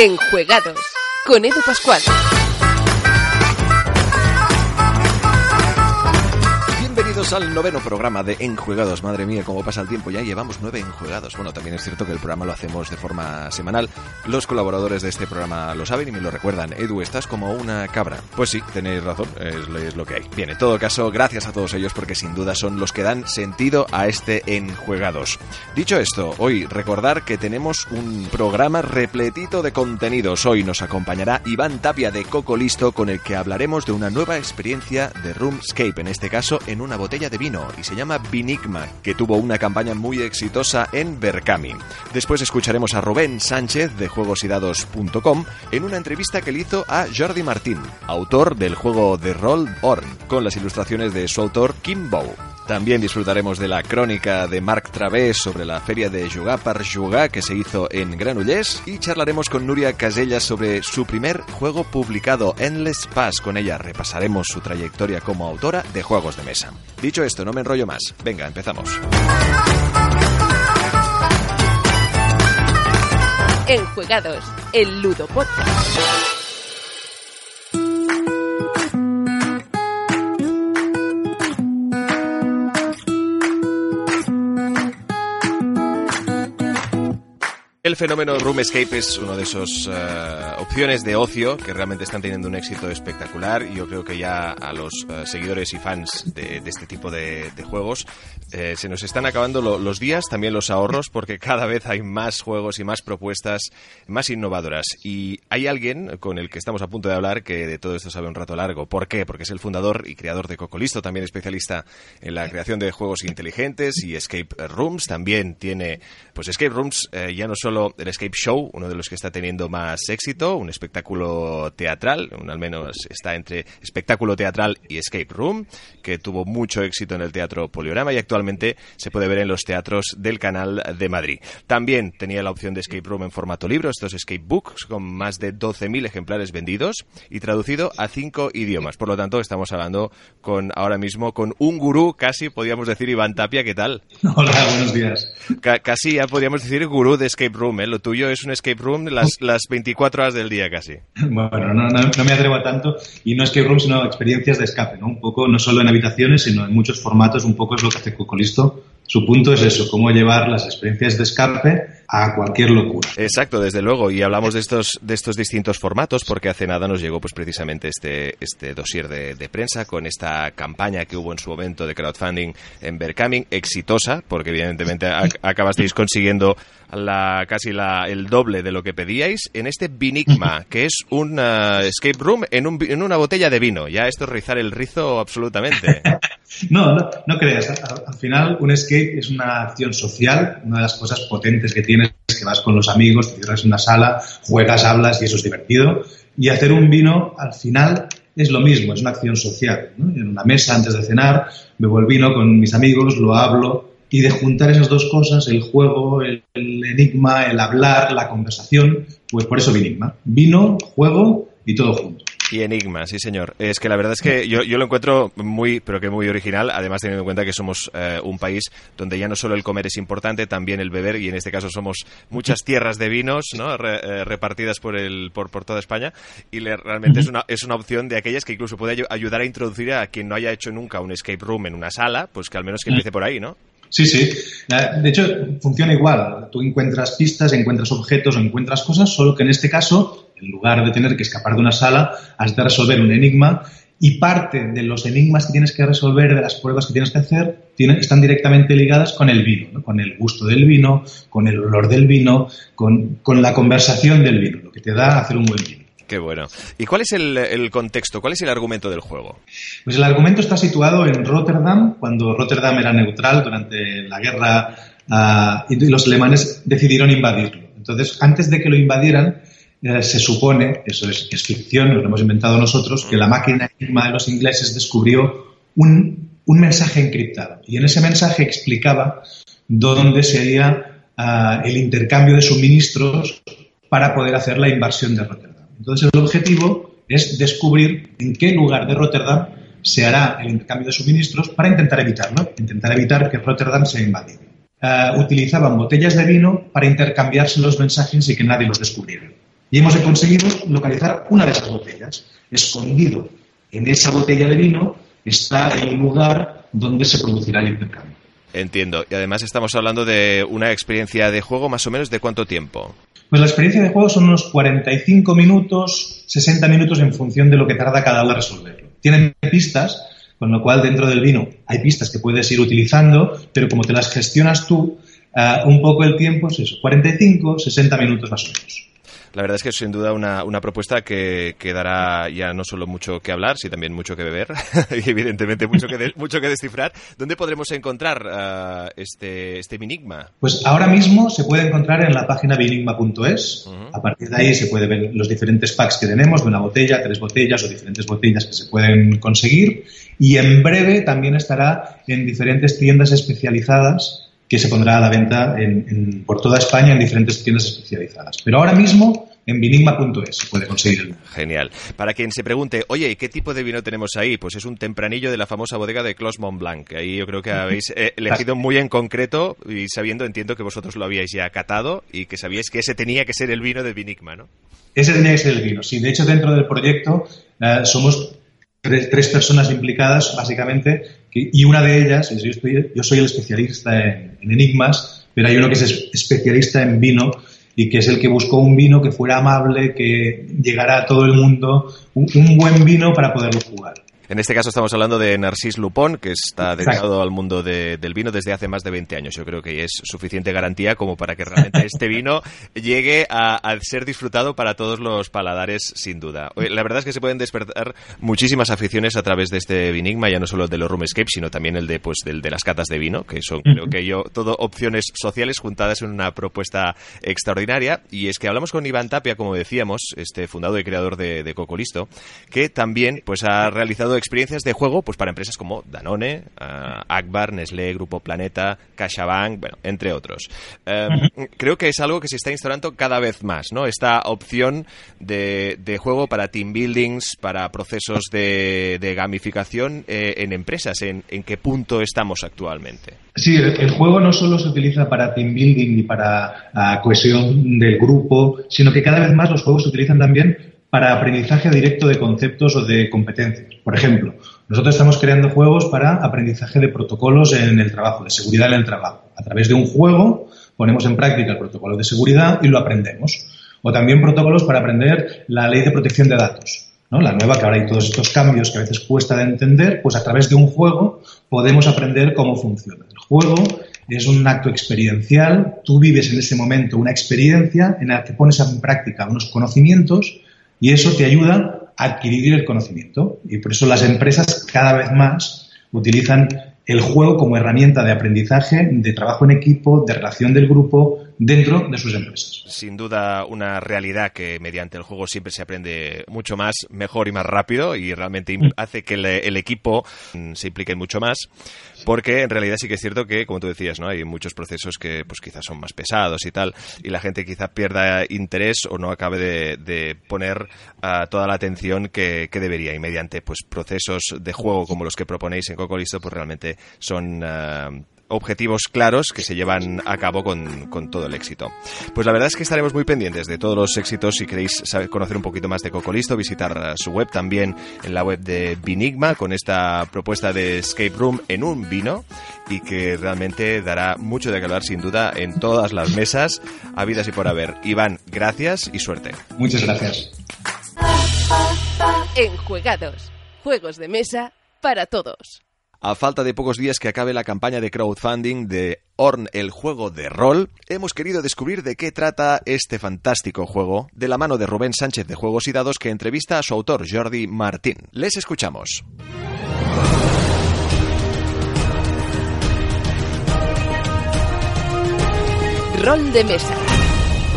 Enjuegados con Edu Pascual. Bienvenidos al noveno programa de Enjuegados. Madre mía, cómo pasa el tiempo. Ya llevamos nueve enjuegados. Bueno, también es cierto que el programa lo hacemos de forma semanal. Los colaboradores de este programa lo saben y me lo recuerdan. Edu, estás como una cabra. Pues sí, tenéis razón. Es, es lo que hay. Bien, en todo caso, gracias a todos ellos porque sin duda son los que dan sentido a este Enjuegados. Dicho esto, hoy recordar que tenemos un programa repletito de contenidos. Hoy nos acompañará Iván Tapia de Coco Listo con el que hablaremos de una nueva experiencia de Roomscape, en este caso en una botella de vino y se llama Vinigma, que tuvo una campaña muy exitosa en Berkami. Después escucharemos a Rubén Sánchez de juegosidados.com en una entrevista que le hizo a Jordi Martín, autor del juego de rol Orn, con las ilustraciones de su autor Kim Bow. También disfrutaremos de la crónica de Marc Través sobre la feria de Jugar per Jugar que se hizo en Granollers y charlaremos con Nuria Casellas sobre su primer juego publicado, Endless Pass. Con ella repasaremos su trayectoria como autora de juegos de mesa. Dicho esto, no me enrollo más. Venga, empezamos. Enjuegados, el Ludo. El fenómeno Room Escape es una de esas opciones de ocio que realmente están teniendo un éxito espectacular yo creo que ya a los eh, seguidores y fans de, este tipo de, juegos eh, se nos están acabando lo- los días, también los ahorros, porque cada vez hay más juegos y más propuestas más innovadoras. Y hay alguien con el que estamos a punto de hablar que de todo esto sabe un rato largo. ¿Por qué? Porque es el fundador y creador de Cocolisto, también especialista en la creación de juegos inteligentes y escape rooms. También tiene, pues, escape rooms, eh, ya no solo el Escape Show, uno de los que está teniendo más éxito, un espectáculo teatral, un, al menos está entre espectáculo teatral y escape room, que tuvo mucho éxito en el Teatro Poliorama y actualmente se puede ver en los teatros del Canal de Madrid. También tenía la opción de escape room en formato libro, estos escape books con más de 12.000 ejemplares vendidos y traducido a cinco idiomas. Por lo tanto, estamos hablando con ahora mismo con un gurú, casi podríamos decir Iván Tapia, ¿qué tal? Hola, buenos días. Ca- casi ya podríamos decir gurú de escape room, ¿eh? Lo tuyo es un escape room las, las 24 horas del día casi. Bueno, no, no, no me atrevo a tanto y no escape room, sino experiencias de escape, ¿no? Un poco, no solo en habitaciones, sino en muchos formatos, un poco es lo que hace Cocolisto. Su punto es eso, cómo llevar las experiencias de escape a cualquier locura. Exacto, desde luego. Y hablamos de estos, de estos distintos formatos porque hace nada nos llegó pues precisamente este, este dossier de, de prensa con esta campaña que hubo en su momento de crowdfunding en Berkami, exitosa, porque evidentemente ac- acabasteis consiguiendo la, casi la, el doble de lo que pedíais en este Vinigma, que es un ah, escape room en, un, en una botella de vino. Ya esto es rizar el rizo absolutamente. No, no, no creas. Al, al final, un escape es una acción social. Una de las cosas potentes que que vas con los amigos, te cierras en una sala, juegas, hablas y eso es divertido. Y hacer un vino, al final, es lo mismo, es una acción social. En una mesa, antes de cenar, bebo el vino con mis amigos, lo hablo. Y de juntar esas dos cosas, el juego, el, el enigma, el hablar, la conversación, pues por eso Vinigma. Vino, juego y todo junto. Y Enigma, sí señor. Es que la verdad es que yo, yo lo encuentro muy, pero que muy original, además teniendo en cuenta que somos eh, un país donde ya no solo el comer es importante, también el beber, y en este caso somos muchas tierras de vinos, ¿no? Re- eh, repartidas por, el, por, por toda España, y le- realmente es, una, es una opción de aquellas que incluso puede ayu- ayudar a introducir a quien no haya hecho nunca un escape room en una sala, pues que al menos que empiece por ahí, ¿no? Sí, sí. De hecho, funciona igual. Tú encuentras pistas, encuentras objetos o encuentras cosas, solo que en este caso, en lugar de tener que escapar de una sala, has de resolver un enigma y parte de los enigmas que tienes que resolver, de las pruebas que tienes que hacer, tienen- están directamente ligadas con el vino, ¿no? con el gusto del vino, con el olor del vino, con, con la conversación del vino, lo que te da hacer un buen vino. Qué bueno. ¿Y cuál es el, el contexto? ¿Cuál es el argumento del juego? Pues el argumento está situado en Rotterdam, cuando Rotterdam era neutral durante la guerra ah, y los alemanes decidieron invadirlo. Entonces, antes de que lo invadieran, eh, se supone, eso es, es ficción, lo hemos inventado nosotros, que la máquina Enigma de los ingleses descubrió un, un mensaje encriptado. Y en ese mensaje explicaba dónde sería ah, el intercambio de suministros para poder hacer la invasión de Rotterdam. Entonces, el objetivo es descubrir en qué lugar de Rotterdam se hará el intercambio de suministros para intentar evitarlo, intentar evitar que Rotterdam sea invadido. Ah, utilizaban botellas de vino para intercambiarse los mensajes y que nadie los descubriera. Y hemos conseguido localizar una de esas botellas. Escondido en esa botella de vino está el lugar donde se producirá el intercambio. Entiendo. Y además estamos hablando de una experiencia de juego más o menos de cuánto tiempo. Pues la experiencia de juego son unos 45 minutos, 60 minutos en función de lo que tarda cada uno a resolverlo. Tienen pistas, con lo cual dentro del vino hay pistas que puedes ir utilizando, pero como te las gestionas tú, uh, un poco el tiempo es eso, 45, 60 minutos más o menos. La verdad es que es sin duda una, una propuesta que, que, dará ya no solo mucho que hablar, sino también mucho que beber y evidentemente mucho que, de, mucho que descifrar. ¿Dónde podremos encontrar uh, este, este Binigma? Pues ahora mismo se puede encontrar en la página binigma.es. Uh -huh. A partir de ahí se puede ver los diferentes packs que tenemos, de una botella, tres botellas o diferentes botellas que se pueden conseguir. Y en breve también estará en diferentes tiendas especializadas que se pondrá a la venta en, en, por toda España en diferentes tiendas especializadas. Pero ahora mismo en binigma.es se puede conseguir. Genial. Para quien se pregunte, oye, ¿qué tipo de vino tenemos ahí? Pues es un tempranillo de la famosa bodega de Clos Mont Blanc. Ahí yo creo que habéis eh, elegido muy en concreto y sabiendo, entiendo que vosotros lo habíais ya catado y que sabíais que ese tenía que ser el vino de Binigma, ¿no? Ese tenía que ser el vino, sí. De hecho, dentro del proyecto uh, somos tres, tres, personas implicadas, básicamente, y una de ellas, yo, estoy, yo soy el especialista en, en enigmas, pero hay uno que es especialista en vino y que es el que buscó un vino que fuera amable, que llegara a todo el mundo, un, un buen vino para poderlo jugar. En este caso estamos hablando de Narcís Lupón, que está dedicado al mundo de, del vino desde hace más de 20 años. Yo creo que es suficiente garantía como para que realmente este vino llegue a, a, ser disfrutado para todos los paladares, sin duda. La verdad es que se pueden despertar muchísimas aficiones a través de este Vinigma, ya no solo el de los Roomscape, sino también el de, pues, del de las catas de vino, que son, creo que yo, todo opciones sociales juntadas en una propuesta extraordinaria. Y es que hablamos con Iván Tapia, como decíamos, este fundador y creador de, de Cocolisto, que también pues ha realizado experiencias de juego pues para empresas como Danone, uh, Akbar, Nestlé, Grupo Planeta, CaixaBank, bueno, entre otros. Uh -huh. Creo que es algo que se está instaurando cada vez más, ¿no? Esta opción de, de juego para team buildings, para procesos de, de gamificación eh, en empresas. ¿En, ¿En, qué punto estamos actualmente? Sí, el, el, juego no solo se utiliza para team building y para uh, cohesión del grupo, sino que cada vez más los juegos se utilizan también para aprendizaje directo de conceptos o de competencias. Por ejemplo, nosotros estamos creando juegos para aprendizaje de protocolos en el trabajo, de seguridad en el trabajo. A través de un juego ponemos en práctica el protocolo de seguridad y lo aprendemos. O también protocolos para aprender la ley de protección de datos. La nueva, que ahora hay todos estos cambios que a veces cuesta de entender, pues a través de un juego podemos aprender cómo funciona. El juego es un acto experiencial, tú vives en ese momento una experiencia en la que pones en práctica unos conocimientos y eso te ayuda a adquirir el conocimiento. Y por eso las empresas cada vez más utilizan el juego como herramienta de aprendizaje, de trabajo en equipo, de relación del grupo dentro de sus empresas. Sin duda una realidad que mediante el juego siempre se aprende mucho más, mejor y más rápido y realmente mm. hace que el, el, equipo mm, se implique mucho más porque en realidad sí que es cierto que, como tú decías, ¿no? hay muchos procesos que pues quizás son más pesados y tal y la gente quizá pierda interés o no acabe de, de poner uh, toda la atención que, que, debería y mediante pues procesos de juego como los que proponéis en Cocolisto pues realmente son uh, objetivos claros que se llevan a cabo con, con, todo el éxito. Pues la verdad es que estaremos muy pendientes de todos los éxitos. Si queréis saber, conocer un poquito más de Cocolisto, visitar su web también en la web de Binigma con esta propuesta de Escape Room en un vino y que realmente dará mucho de hablar sin duda en todas las mesas habidas y por haber. Iván, gracias y suerte. Muchas gracias. En Juegados, juegos de mesa para todos. A falta de pocos días que acabe la campaña de crowdfunding de Orn, el juego de rol, hemos querido descubrir de qué trata este fantástico juego de la mano de Rubén Sánchez de Juegos y Dados que entrevista a su autor Jordi Martín. Les escuchamos. Rol de mesa.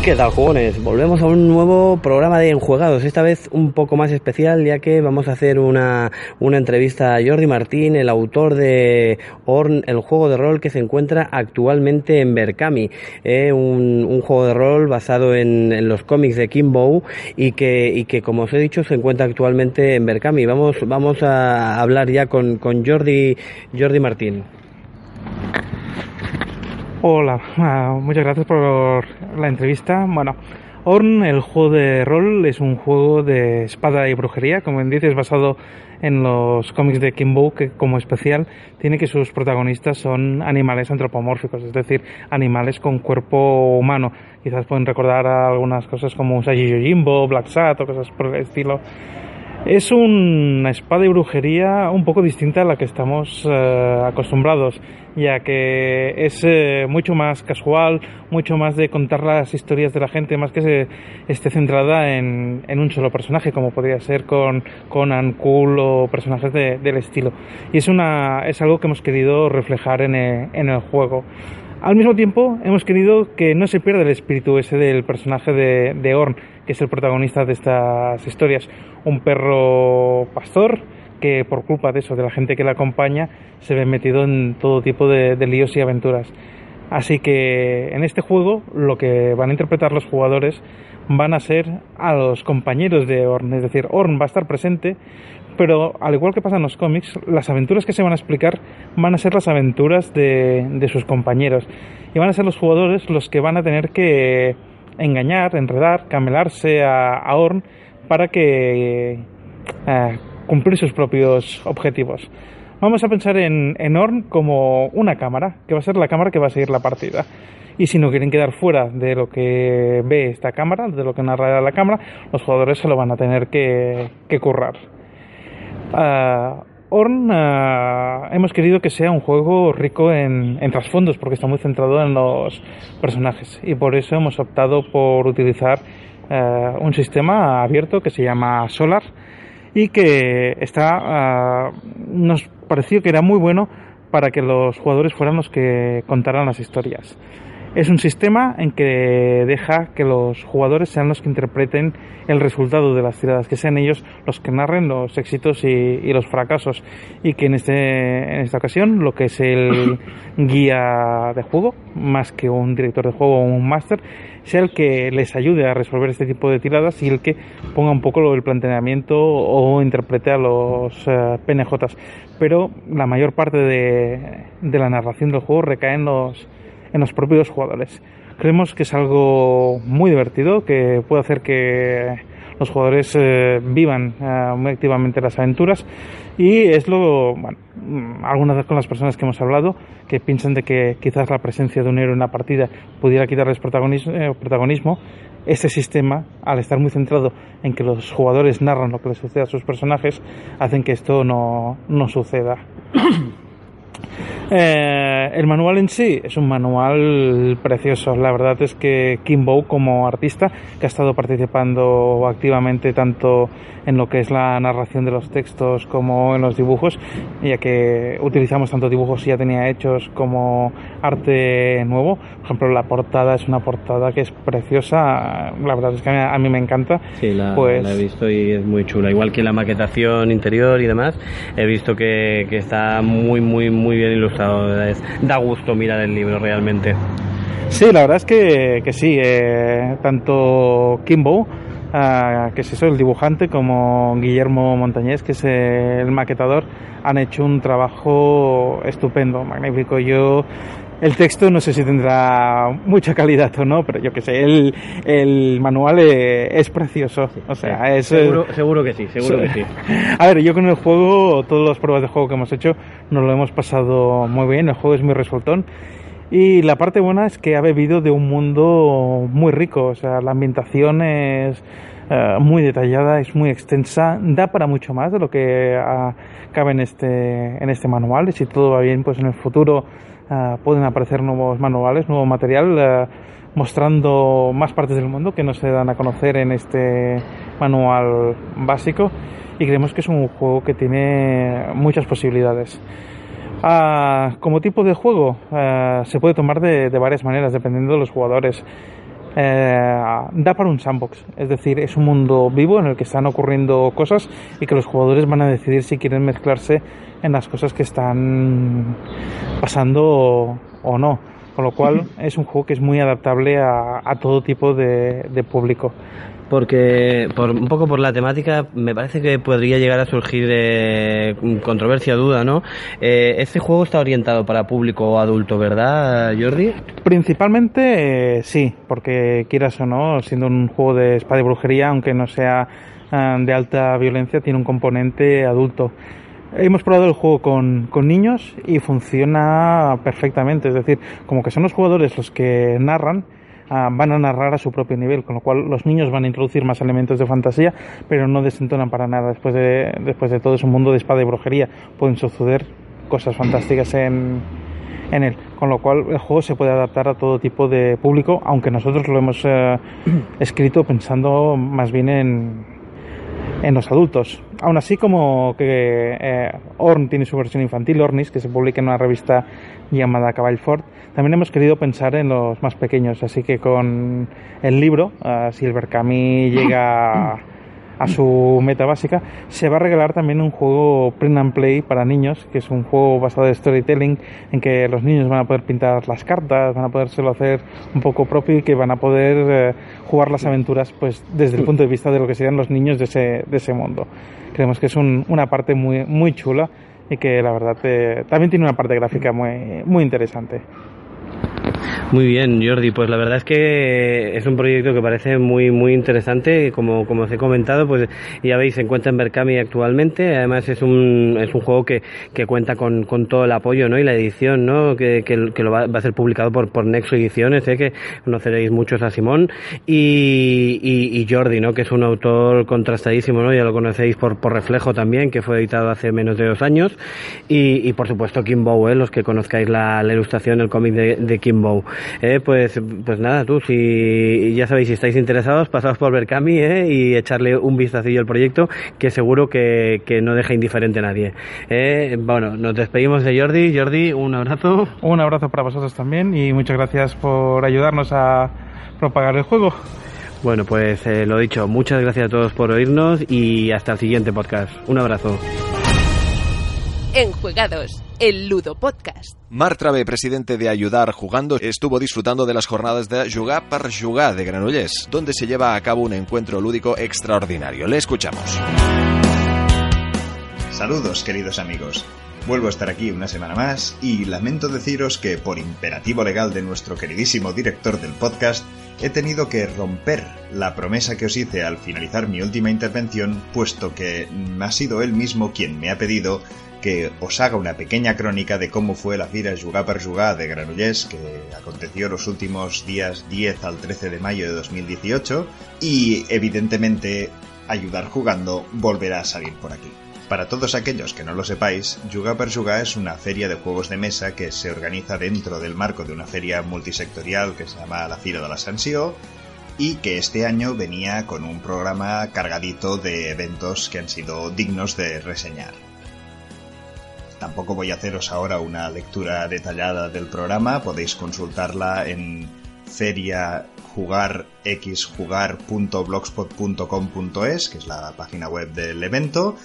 ¿Qué tal, jugones? Volvemos a un nuevo programa de Enjuegados, esta vez un poco más especial, ya que vamos a hacer una, una entrevista a Jordi Martín, el autor de Orn, el juego de rol que se encuentra actualmente en Berkami, eh, un, un juego de rol basado en, en los cómics de Kimbo y que, y que, como os he dicho, se encuentra actualmente en Berkami. Vamos, vamos a hablar ya con, con Jordi, Jordi Martín. Hola, ah, muchas gracias por la entrevista. Bueno, Orn, el juego de rol, es un juego de espada y brujería, como bien dices, basado en los cómics de Kimbo, que como especial tiene que sus protagonistas son animales antropomórficos, es decir, animales con cuerpo humano. Quizás pueden recordar algunas cosas como Usagi Yojimbo, Black Sat o cosas por el estilo. Es una espada y brujería un poco distinta a la que estamos eh, acostumbrados, ya que es eh, mucho más casual, mucho más de contar las historias de la gente, más que se esté centrada en, en un solo personaje, como podría ser con Conan, Cool o personajes de- del estilo. Y es, una, es algo que hemos querido reflejar en el- en el juego. Al mismo tiempo, hemos querido que no se pierda el espíritu ese del personaje de, de Orn, que es el protagonista de estas historias. Un perro pastor que por culpa de eso, de la gente que le acompaña, se ve metido en todo tipo de, de líos y aventuras. Así que en este juego lo que van a interpretar los jugadores van a ser a los compañeros de Orn, es decir, Orn va a estar presente, pero al igual que pasa en los cómics, las aventuras que se van a explicar van a ser las aventuras de, de sus compañeros y van a ser los jugadores los que van a tener que engañar, enredar, camelarse a, a Orn para que eh, cumplir sus propios objetivos. Vamos a pensar en, en Orn como una cámara, que va a ser la cámara que va a seguir la partida. Y si no quieren quedar fuera de lo que ve esta cámara, de lo que narra la cámara, los jugadores se lo van a tener que, que currar. Ah, Orn ah, hemos querido que sea un juego rico en, en trasfondos porque está muy centrado en los personajes y por eso hemos optado por utilizar ah, un sistema abierto que se llama Solar y que está ah, nos pareció que era muy bueno para que los jugadores fueran los que contaran las historias. Es un sistema en que deja que los jugadores sean los que interpreten el resultado de las tiradas, que sean ellos los que narren los éxitos y, y los fracasos. Y que en, este, en esta ocasión lo que es el guía de juego, más que un director de juego o un máster, sea el que les ayude a resolver este tipo de tiradas y el que ponga un poco del planteamiento o interprete a los eh, PNJs. Pero la mayor parte de, de la narración del juego recae en los en los propios jugadores. Creemos que es algo muy divertido, que puede hacer que los jugadores eh, vivan eh, muy activamente las aventuras y es lo, bueno, mm, algunas veces con las personas que hemos hablado que piensan de que quizás la presencia de un héroe en una partida pudiera quitarles protagonismo, eh, protagonismo este sistema, al estar muy centrado en que los jugadores narran lo que les sucede a sus personajes, hacen que esto no, no suceda. Eh, el manual en sí es un manual precioso. La verdad es que Kimbo, como artista, que ha estado participando activamente tanto en lo que es la narración de los textos como en los dibujos, ya que utilizamos tanto dibujos ya tenía hechos como arte nuevo. Por ejemplo, la portada es una portada que es preciosa. La verdad es que a mí, me encanta. Sí, la, Pues- la he visto y es muy chula. Igual que la maquetación interior y demás, he visto que, que está muy, muy, muy bien da gusto mirar el libro realmente. Sí, la verdad es que, que sí. eh, tanto Kimbo, ah, que es eso, el dibujante, como Guillermo Montañés, que es el maquetador, han hecho un trabajo estupendo, magnífico. Yo. El texto no sé si tendrá mucha calidad o no, pero yo que sé, el, el manual eh, es precioso. O sea, es, eh, seguro, seguro que sí, seguro Sí. que sí. A ver, yo con el juego, todas las pruebas de juego que hemos hecho, nos lo hemos pasado muy bien. El juego es muy resultón. Y la parte buena es que ha bebido de un mundo muy rico. O sea, la ambientación es eh, muy detallada, es muy extensa, da para mucho más de lo que ah, cabe en este, en este manual y si todo va bien, pues en el futuro ah, pueden aparecer nuevos manuales, nuevo material eh, mostrando más partes del mundo que no se dan a conocer en este manual básico y creemos que es un juego que tiene muchas posibilidades. Ah, como tipo de juego se puede tomar de varias maneras dependiendo de los jugadores. Eh, da para un sandbox, es decir, es un mundo vivo en el que están ocurriendo cosas y que los jugadores van a decidir si quieren mezclarse en las cosas que están pasando o, no. Con lo cual es un juego que es muy adaptable a, todo tipo de público porque por un poco por la temática me parece que podría llegar a surgir eh, controversia, duda, ¿no? Eh, este juego está orientado para público adulto, ¿verdad, Jordi? Principalmente eh, sí, porque quieras o no, siendo un juego de espada y brujería, aunque no sea de alta violencia, tiene un componente adulto. Hemos probado el juego con, con, niños y funciona perfectamente. Es decir, como que son los jugadores los que narran van a narrar a su propio nivel, con lo cual los niños van a introducir más elementos de fantasía, pero no desentonan para nada. Después de, después de todo es un mundo de espada y brujería, pueden suceder cosas fantásticas en, en él, con lo cual el juego se puede adaptar a todo tipo de público, aunque nosotros lo hemos eh, escrito pensando más bien en, en los adultos. Aún así, como que eh, Orn tiene su versión infantil, Ornis, que se publica en una revista llamada Caballfort, también hemos querido pensar en los más pequeños. Así que con el libro, uh, Silver Cami llega a su meta básica, se va a regalar también un juego print and play para niños, que es un juego basado en storytelling en que los niños van a poder pintar las cartas, van a podérselo hacer un poco propio y que van a poder eh, jugar las aventuras pues desde el punto de vista de lo que serían los niños de ese, de ese mundo. Creemos que es una parte muy, muy chula y que la verdad eh, también tiene una parte gráfica muy, muy interesante. Muy bien, Jordi. Pues la verdad es que es un proyecto que parece muy muy interesante. Como, como os he comentado, pues ya veis, se encuentra en Berkami actualmente. Además es un, es un juego que, que cuenta con, con todo el apoyo ¿no? y la edición ¿no? que, que, lo va, a ser publicado por, por Nexo Ediciones, ¿eh? que conoceréis muchos a Simón. Y, y, Jordi, ¿no? que es un autor contrastadísimo, ¿no? ya lo conocéis por, por Reflejo también, que fue editado hace menos de dos años. Y, por supuesto Kimbo, ¿eh? los que conozcáis la, la ilustración, el cómic de, de Kimbo. Eh, pues, pues nada, tú, si ya sabéis, si estáis interesados, pasaos por Berkami eh, y echarle un vistacillo al proyecto, que seguro que, que no deja indiferente a nadie. Eh, bueno, nos despedimos de Jordi. Jordi, un abrazo. Un abrazo para vosotros también y muchas gracias por ayudarnos a propagar el juego. Bueno, pues eh, lo dicho, muchas gracias a todos por oírnos y hasta el siguiente podcast. Un abrazo. Enjuegados, el Ludo Podcast. Marc Travé, presidente de Ayudar Jugando, estuvo disfrutando de las jornadas de Jugar per Jugar de Granollers, donde se lleva a cabo un encuentro lúdico extraordinario. Le escuchamos. Saludos, queridos amigos. Vuelvo a estar aquí una semana más y lamento deciros que por imperativo legal de nuestro queridísimo director del podcast, he tenido que romper la promesa que os hice al finalizar mi última intervención, puesto que ha sido él mismo quien me ha pedido que os haga una pequeña crónica de cómo fue la Fira Jugar per Jugar de Granollers, que aconteció los últimos días 10 al 13 de mayo de 2018, y evidentemente Ayudar Jugando volverá a salir por aquí. Para todos aquellos que no lo sepáis, Jugar per Jugar es una feria de juegos de mesa que se organiza dentro del marco de una feria multisectorial que se llama la Fira de la Sansió y que este año venía con un programa cargadito de eventos que han sido dignos de reseñar. Tampoco voy a haceros ahora una lectura detallada del programa, podéis consultarla en feriajugarxjugar.blogspot.com.es, que es la página web del evento,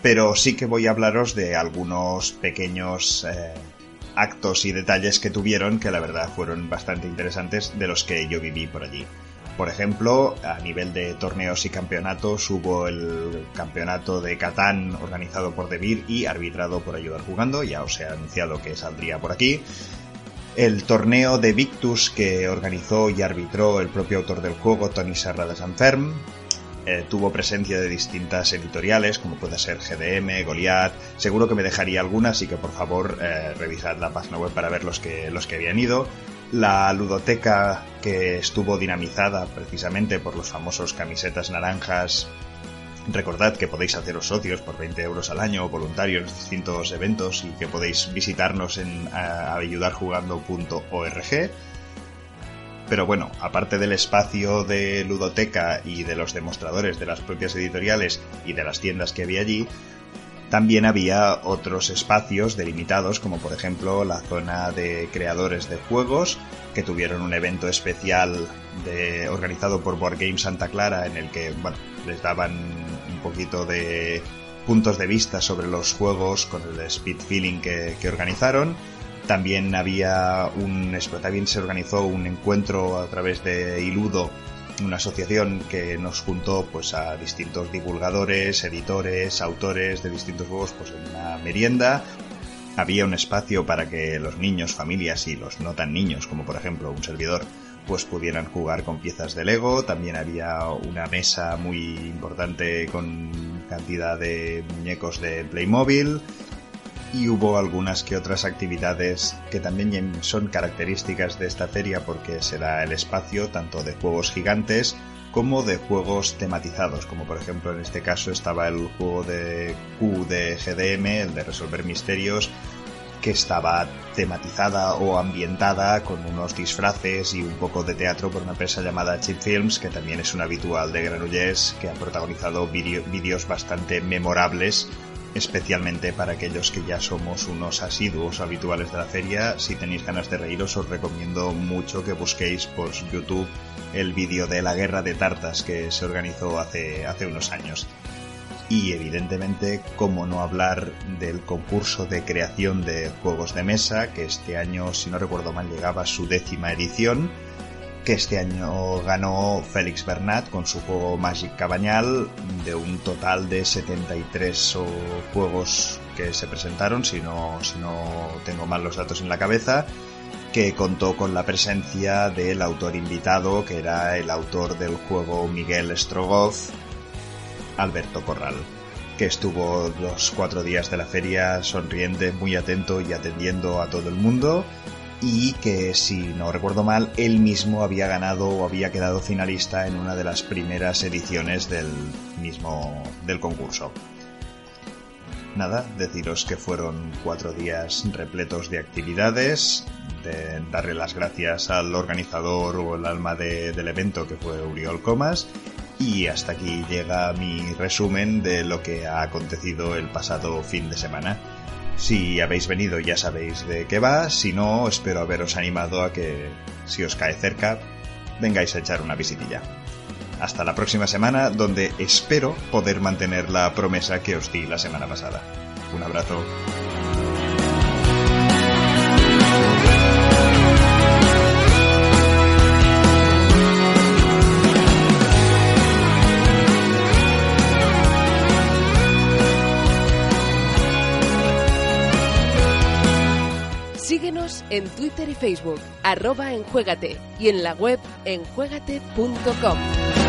pero sí que voy a hablaros de algunos pequeños eh, actos y detalles que tuvieron que la verdad fueron bastante interesantes de los que yo viví por allí. Por ejemplo, a nivel de torneos y campeonatos hubo el campeonato de Catán organizado por Debir y arbitrado por Ayudar Jugando, ya os he anunciado que saldría por aquí. El torneo de Victus que organizó y arbitró el propio autor del juego, Tony Serra de Sanferm. Eh, tuvo presencia de distintas editoriales, como puede ser GDM, Goliath. Seguro que me dejaría algunas, así que por favor eh, revisad la página web para ver los que, los que habían ido. La ludoteca que estuvo dinamizada precisamente por los famosos camisetas naranjas Recordad que podéis haceros socios por 20 euros al año, voluntarios en distintos eventos y que podéis visitarnos en ayudarjugando.org. Pero bueno, aparte del espacio de ludoteca y de los demostradores de las propias editoriales y de las tiendas que había allí, también había otros espacios delimitados, como por ejemplo la zona de creadores de juegos, que tuvieron un evento especial organizado por Board Game Santa Clara, en el que les daban un poquito de puntos de vista sobre los juegos con el speed feeling que, que organizaron. También había un también se organizó un encuentro a través de Iludo una asociación que nos juntó pues a distintos divulgadores, editores, autores de distintos juegos pues en una merienda. Había un espacio para que los niños, familias y los no tan niños, como por ejemplo un servidor, pues pudieran jugar con piezas de Lego. También había una mesa muy importante con cantidad de muñecos de Playmobil y hubo algunas que otras actividades que también son características de esta feria porque será el espacio tanto de juegos gigantes como de juegos tematizados, como por ejemplo en este caso estaba el juego de Q de GDM, el de resolver misterios, que estaba tematizada o ambientada con unos disfraces y un poco de teatro por una empresa llamada Chip Films, que también es un habitual de Granollers, que ha protagonizado vídeos bastante memorables especialmente para aquellos que ya somos unos asiduos habituales de la feria. Si tenéis ganas de reíros, os recomiendo mucho que busquéis por YouTube el vídeo de la guerra de tartas que se organizó hace, hace unos años. Y evidentemente, cómo no hablar del concurso de creación de juegos de mesa, que este año, si no recuerdo mal, llegaba a su décima edición que este año ganó Félix Bernat con su juego Magic Cabañal de un total de 73 juegos que se presentaron, si no, si no tengo mal los datos en la cabeza, que contó con la presencia del autor invitado, que era el autor del juego Miguel Strogoff, Alberto Corral que estuvo los cuatro días de la feria sonriente, muy atento y atendiendo a todo el mundo y que si no recuerdo mal, él mismo había ganado o había quedado finalista en una de las primeras ediciones del mismo del concurso. Nada, deciros que fueron cuatro días repletos de actividades, de darle las gracias al organizador o el alma del evento que fue Uriol Comas y hasta aquí llega mi resumen de lo que ha acontecido el pasado fin de semana. Si habéis venido ya sabéis de qué va, si no, espero haberos animado a que, si os cae cerca, vengáis a echar una visitilla. Hasta la próxima semana, donde espero poder mantener la promesa que os di la semana pasada. Un abrazo. En Twitter y Facebook, arroba enjuégate y en la web enjuégate.com.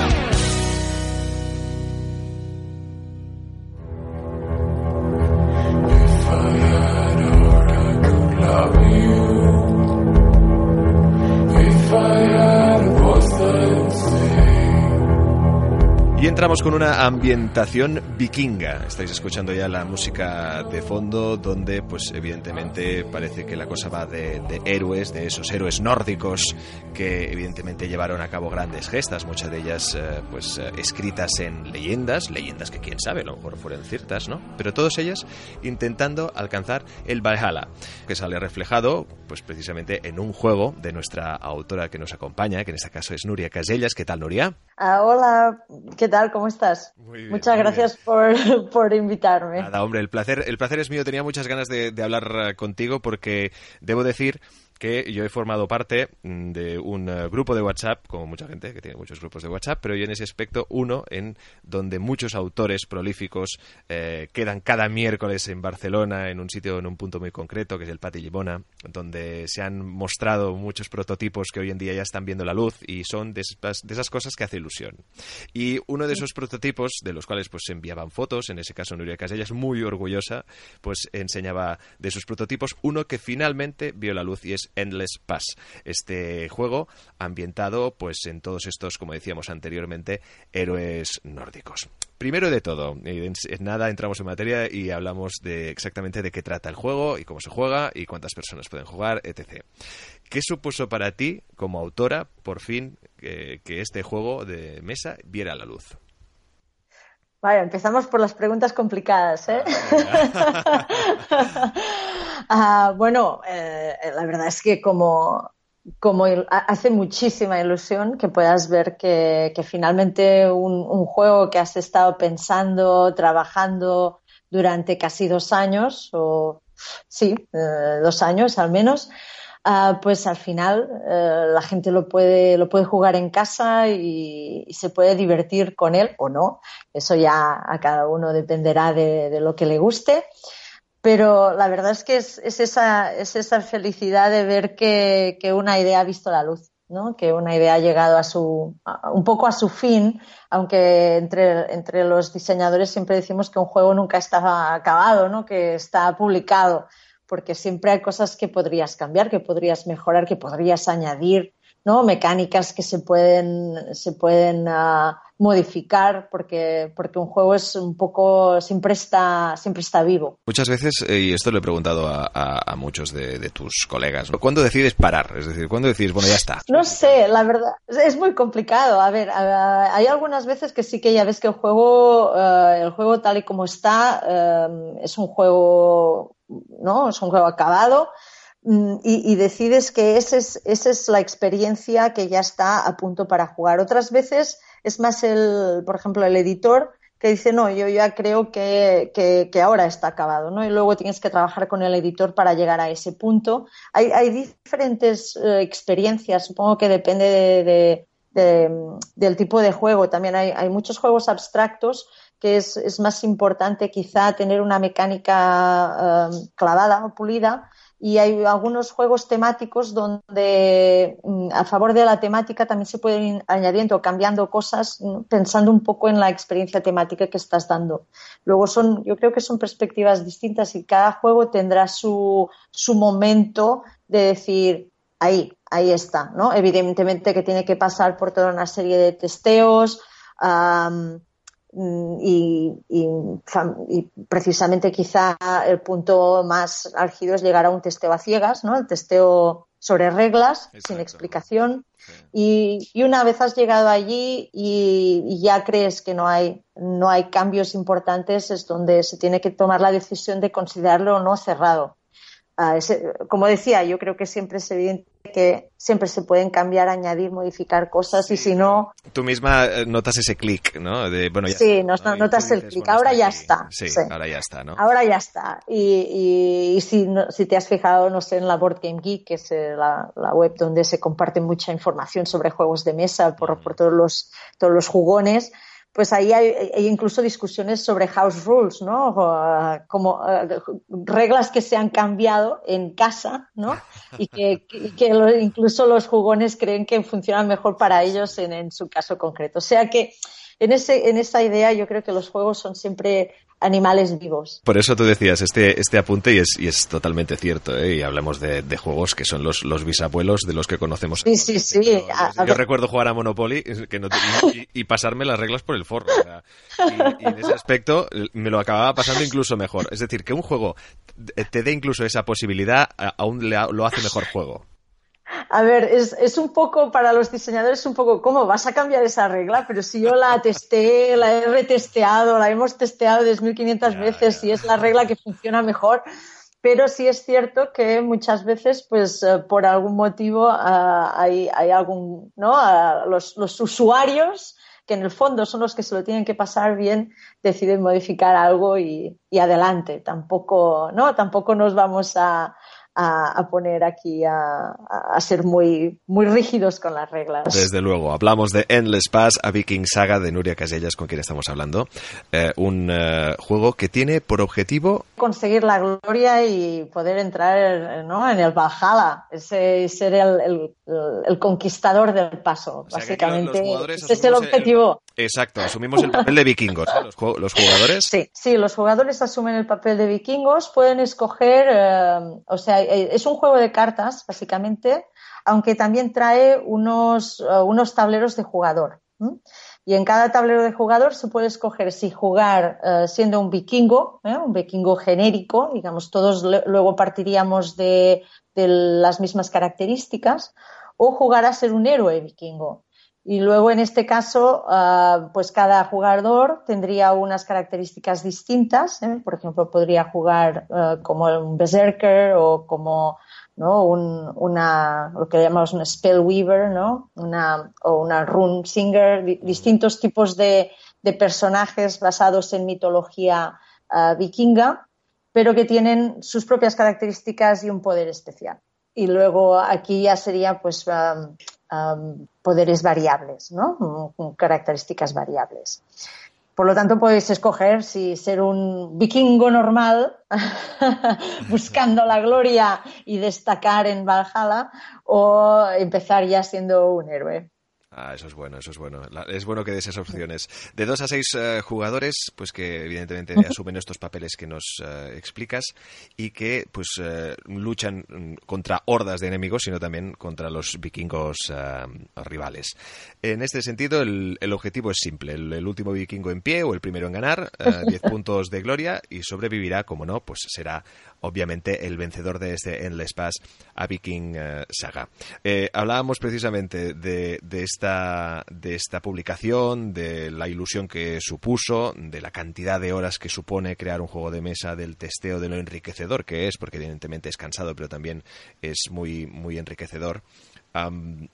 con una ambientación vikinga. Estáis escuchando ya la música de fondo, donde, pues, evidentemente, parece que la cosa va de, héroes, de esos héroes nórdicos que, evidentemente, llevaron a cabo grandes gestas, muchas de ellas, eh, pues, eh, escritas en leyendas, leyendas que quién sabe, a lo mejor fueron ciertas, ¿no? Pero todas ellas intentando alcanzar el Valhalla, que sale reflejado, pues, precisamente en un juego de nuestra autora que nos acompaña, que en este caso es Nuria Casellas. ¿Qué tal, Nuria? Ah, hola, ¿qué tal? ¿Cómo estás? Muchas gracias por, por, invitarme. Nada, hombre, el placer, el placer es mío. Tenía muchas ganas de, de hablar eh, contigo porque debo decir que yo he formado parte mm, de un eh, grupo de WhatsApp, como mucha gente que tiene muchos grupos de WhatsApp, pero yo en ese aspecto uno en donde muchos autores prolíficos eh, quedan cada miércoles en Barcelona, en un sitio, en un punto muy concreto, que es el Pati Limona, donde se han mostrado muchos prototipos que hoy en día ya están viendo la luz y son de esas, de esas cosas que hace ilusión. Y uno de esos prototipos, de los cuales pues se enviaban fotos, en ese caso Nuria Casellas, muy orgullosa, pues enseñaba de sus prototipos uno que finalmente vio la luz y es Endless Pass, este juego ambientado pues en todos estos, como decíamos anteriormente, héroes nórdicos. Primero de todo, en nada entramos en materia y hablamos de exactamente de qué trata el juego y cómo se juega y cuántas personas pueden jugar, etc. ¿Qué supuso para ti, como autora, por fin, que, este juego de mesa viera la luz? Vale, empezamos por las preguntas complicadas, ¿eh? Ah, bueno, eh, la verdad es que como como hace muchísima ilusión que puedas ver que, finalmente un, juego que has estado pensando, trabajando durante casi dos años, o sí, eh, dos años al menos, ah, pues al final eh, la gente lo puede, lo puede jugar en casa y, se puede divertir con él o no. Eso ya a cada uno dependerá de lo que le guste pero la verdad es que es, esa, es esa felicidad de ver que, una idea ha visto la luz, ¿no? que una idea ha llegado a su, un poco a su fin, aunque entre, entre los diseñadores siempre decimos que un juego nunca está acabado, ¿no? que está publicado, porque siempre hay cosas que podrías cambiar, que podrías mejorar, que podrías añadir, ¿no? mecánicas que se pueden, se pueden uh, modificar porque, porque un juego es un poco, siempre está, siempre está vivo. Muchas veces, eh, y esto lo he preguntado a, a, muchos de, tus colegas, ¿cuándo decides parar? Es decir, ¿cuándo decides, bueno, ya está? No sé, la verdad, es muy complicado. A ver, hay algunas veces que sí que ya ves que el juego, eh, el juego tal y como está, eh, es un juego, ¿no? Es un juego acabado. Mm, y, y, decides que esa es, esa es la experiencia que ya está a punto para jugar. Otras veces es más el, por ejemplo, el editor que dice, no, yo ya creo que, que, ahora está acabado, ¿no? Y luego tienes que trabajar con el editor para llegar a ese punto. Hay, hay diferentes eh, experiencias, supongo que depende de, del tipo de juego. También hay, hay muchos juegos abstractos que es, es, más importante quizá tener una mecánica eh, clavada o pulida y hay algunos juegos temáticos donde mm, a favor de la temática también se pueden ir añadiendo o cambiando cosas pensando un poco en la experiencia temática que estás dando. Luego son, yo creo que son perspectivas distintas y cada juego tendrá su, su momento de decir, ahí, ahí está, ¿no? Evidentemente que tiene que pasar por toda una serie de testeos, y, precisamente quizá el punto más álgido es llegar a un testeo a ciegas, ¿no? El testeo sobre reglas, sin explicación. Y, una vez has llegado allí y, ya crees que no hay, no hay cambios importantes, es donde se tiene que tomar la decisión de considerarlo o no cerrado. Ah, como decía, yo creo que siempre es evidente que siempre se pueden cambiar, añadir, modificar cosas y si no... Tú misma eh, notas ese clic, ¿no? sí, notas el clic, ahora ya está. Sí, ahora ya está, ¿no? Ahora ya está. Y, si, si te has fijado, no sé, en la Board Game Geek, que es eh, la, web donde se comparte mucha información sobre juegos de mesa por, por todos, los, todos los jugones, pues ahí hay, incluso discusiones sobre house rules, ¿no? Como eh, reglas que se han cambiado en casa, ¿no? Y que, incluso los jugones creen que funcionan mejor para ellos en, en, su caso concreto. O sea que en, ese, en esa idea yo creo que los juegos son siempre animales vivos. Por eso tú decías este, este apunte y es, y es totalmente cierto, ¿eh? y hablamos de, juegos que son los, los bisabuelos de los que conocemos. Sí, sí, sí. yo recuerdo jugar a Monopoly que no y, pasarme las reglas por el forro. y, en ese aspecto me lo acababa pasando incluso mejor. Es decir, que un juego te dé incluso esa posibilidad, aún lo hace mejor juego. A ver, es, es, un poco, para los diseñadores, un poco, ¿cómo vas a cambiar esa regla? Pero si yo la testé, la he retesteado, la hemos testeado 10.500 veces y es la regla que funciona mejor. Pero sí es cierto que muchas veces, pues, eh, por algún motivo, ah, hay, hay, algún, ¿no? Ah, los, los usuarios que en el fondo son los que se lo tienen que pasar bien, deciden modificar algo y, y adelante. Tampoco, ¿no? Tampoco nos vamos a, a, poner aquí a, ser muy, muy rígidos con las reglas. Desde luego, hablamos de Endless Pass, a Viking Saga de Nuria Casellas, con quien estamos hablando. Eh, un eh, juego que tiene por objetivo conseguir la gloria y poder entrar ¿no? en el Valhalla, ese, ser el, el, conquistador del paso, básicamente. Ese es el objetivo. Exacto, asumimos el papel de vikingos, los, jugadores. Sí, sí, los jugadores asumen el papel de vikingos, pueden escoger, eh, o sea, es un juego de cartas, básicamente, aunque también trae unos, uh, unos tableros de jugador. Y en cada tablero de jugador se puede escoger si jugar siendo un vikingo, ¿eh? un vikingo genérico, digamos, todos luego partiríamos de, de, las mismas características, o jugar a ser un héroe vikingo. Y luego, en este caso, uh, pues cada jugador tendría unas características distintas. ¿eh? Por ejemplo, podría jugar uh, como un berserker o como ¿no? Un, una, lo que llamamos un spellweaver, ¿no? Una, o una rune singer, di distintos tipos de, de, personajes basados en mitología uh, vikinga, pero que tienen sus propias características y un poder especial. Y luego aquí ya sería pues um, poderes variables, ¿no? características variables. Por lo tanto, podéis escoger si ser un vikingo normal, buscando la gloria y destacar en Valhalla, o empezar ya siendo un héroe. Ah, eso es bueno, eso es bueno. es bueno que des esas opciones. De dos a seis uh, jugadores, pues que evidentemente asumen estos papeles que nos uh, explicas y que pues uh, luchan mm, contra hordas de enemigos, sino también contra los vikingos rivales. En este sentido, el, el objetivo es simple. El, el, último vikingo en pie o el primero en ganar, 10 puntos de gloria y sobrevivirá, como no, pues será obviamente el vencedor de este Endless Pass a Viking Saga. Eh, hablábamos precisamente de, de, esta, de esta publicación, de la ilusión que supuso, de la cantidad de horas que supone crear un juego de mesa, del testeo, de lo enriquecedor que es, porque evidentemente es cansado, pero también es muy, muy enriquecedor. Um,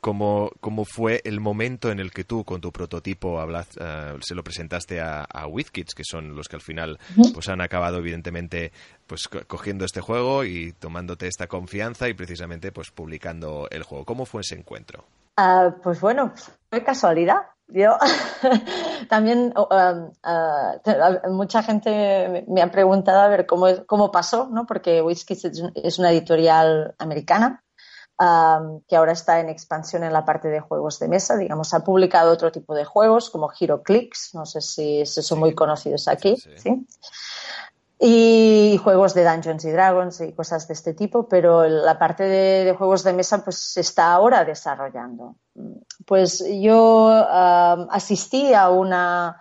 cómo, cómo fue el momento en el que tú con tu prototipo uh, se lo presentaste a, a WizKids, que son los que al final pues han acabado evidentemente pues cogiendo este juego y tomándote esta confianza y precisamente pues publicando el juego. ¿Cómo fue ese encuentro? Uh, pues bueno, fue casualidad. Yo también uh, uh, mucha gente me ha preguntado a ver cómo, cómo pasó, ¿no? Porque WizKids es una editorial americana um, que ahora está en expansión en la parte de juegos de mesa. Digamos, ha publicado otro tipo de juegos como HeroClix, no sé si, si son sí. muy conocidos aquí. Sí, sí. ¿sí? Y juegos de Dungeons y Dragons y cosas de este tipo, pero la parte de, juegos de mesa pues se está ahora desarrollando. Pues yo asistí a una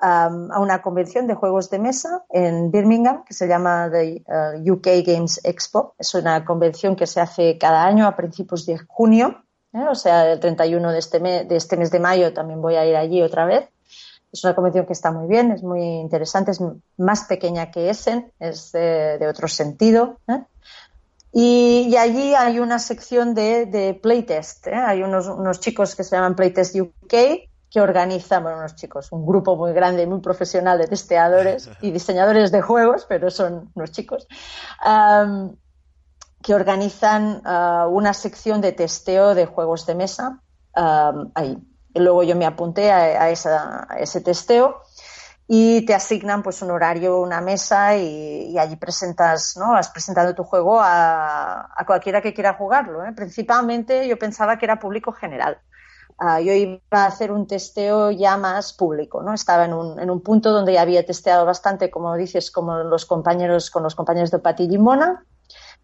um, a una convención de juegos de mesa en Birmingham que se llama the uh, UK Games Expo. Es una convención que se hace cada año a principios de junio, ¿eh? o sea, el 31 de este, de este mes de mayo también voy a ir allí otra vez. Es una convención que está muy bien, es muy interesante, es más pequeña que Essen, es de, de otro sentido. ¿eh? Y, y, allí hay una sección de, de playtest. ¿eh? Hay unos, unos, chicos que se llaman Playtest UK que organizan, bueno, unos chicos, un grupo muy grande y muy profesional de testeadores y diseñadores de juegos, pero son unos chicos, um, que organizan uh, una sección de testeo de juegos de mesa um, ahí. Luego yo me apunté a, ese testeo y te asignan pues un horario, una mesa y, allí presentas, ¿no? Has presentado tu juego a, cualquiera que quiera jugarlo. ¿eh? Principalmente yo pensaba que era público general. Uh, yo iba a hacer un testeo ya más público, ¿no? Estaba en un, en un punto donde ya había testeado bastante, como dices, como los compañeros, con los compañeros de Pati y Mona,